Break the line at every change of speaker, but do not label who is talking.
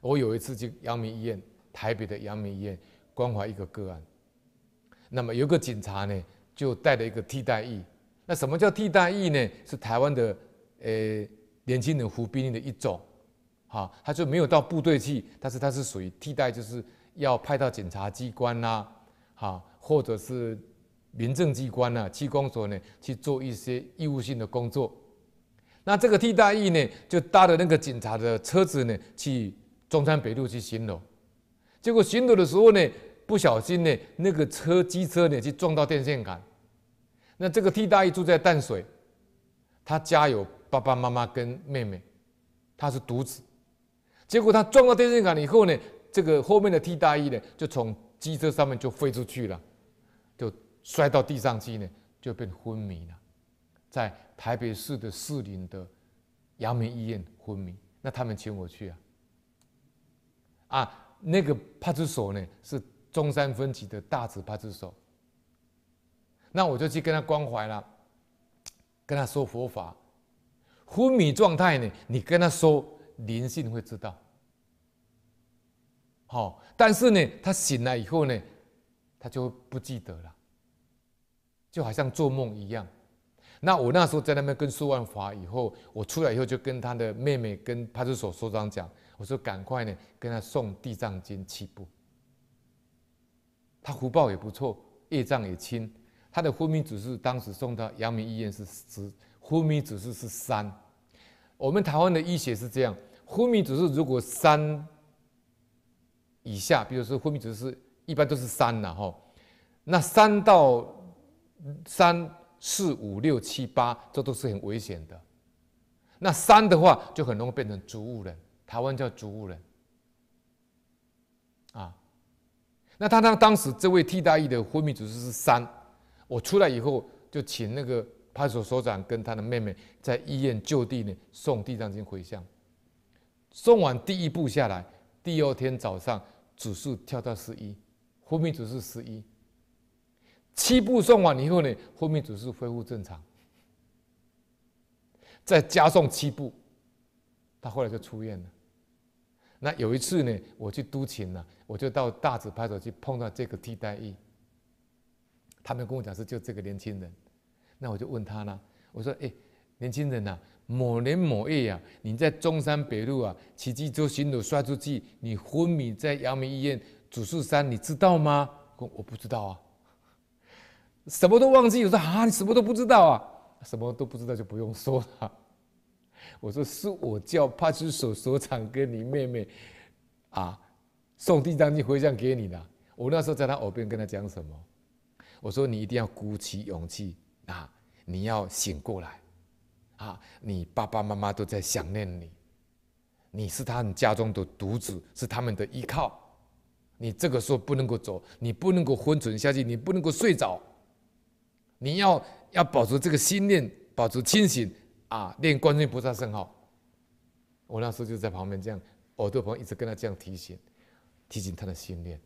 我有一次去阳明医院，台北的阳明医院关怀一个个案，那么有个警察呢，就带了一个替代役。那什么叫替代役呢？是台湾的呃年轻人服兵役的一种，哈，他就没有到部队去，但是他是属于替代，就是要派到检察机关呐、哈，或者是民政机关呐、区公所呢去做一些义务性的工作。那这个替代役呢，就搭着那个警察的车子呢去。中山北路去巡逻，结果巡逻的时候呢，不小心呢，那个车机车呢去撞到电线杆。那这个替代役住在淡水，他家有爸爸妈妈跟妹妹，他是独子。结果他撞到电线杆以后呢，这个后面的替代役呢就从机车上面就飞出去了，就摔到地上去呢，就变昏迷了，在台北市的士林的阳明医院昏迷。那他们请我去啊。啊，那个派出所呢是中山分局的大直派出所，那我就去跟他关怀了，跟他说佛法，昏迷状态呢，你跟他说灵性会知道，好，但是呢，他醒来以后呢，他就不记得了，就好像做梦一样。那我那时候在那边跟说完法以后，我出来以后就跟他的妹妹跟派出所所长讲。我说：“赶快呢，跟他送地藏经七部。他福报也不错，业障也轻。他的昏迷指数当时送到阳明医院是十，昏迷指数是三。我们台湾的医学是这样：昏迷指数如果三以下，比如说昏迷指数一般都是三了哈。那三到三四五六七八，这都是很危险的。那三的话，就很容易变成植物人。”台湾叫植物人，啊，那他当当时这位替代役的昏迷指数是三，我出来以后就请那个派出所所长跟他的妹妹在医院就地呢送地藏经回向，送完第一步下来，第二天早上指数跳到十一，昏迷指数十一，七步送完以后呢，昏迷指数恢复正常，再加送七步，他后来就出院了。那有一次呢，我去督勤了，我就到大直派出所去碰到这个替代役，他们跟我讲是就这个年轻人，那我就问他呢，我说：“哎，年轻人呐、啊，某年某月呀、啊，你在中山北路啊，骑机车巡逻摔出去，你昏迷在阳明医院主诉三，你知道吗？”我我不知道啊，什么都忘记。我说：“啊，你什么都不知道啊？什么都不知道就不用说了。”我说是我叫派出所所长跟你妹妹，啊，送地藏经回向给你的。我那时候在他耳边跟他讲什么？我说你一定要鼓起勇气啊，你要醒过来，啊，你爸爸妈妈都在想念你，你是他们家中的独子，是他们的依靠。你这个时候不能够走，你不能够昏沉下去，你不能够睡着，你要要保持这个心念，保持清醒。啊，念观世音菩萨圣号，我那时候就在旁边这样，耳朵旁一直跟他这样提醒，提醒他的心念。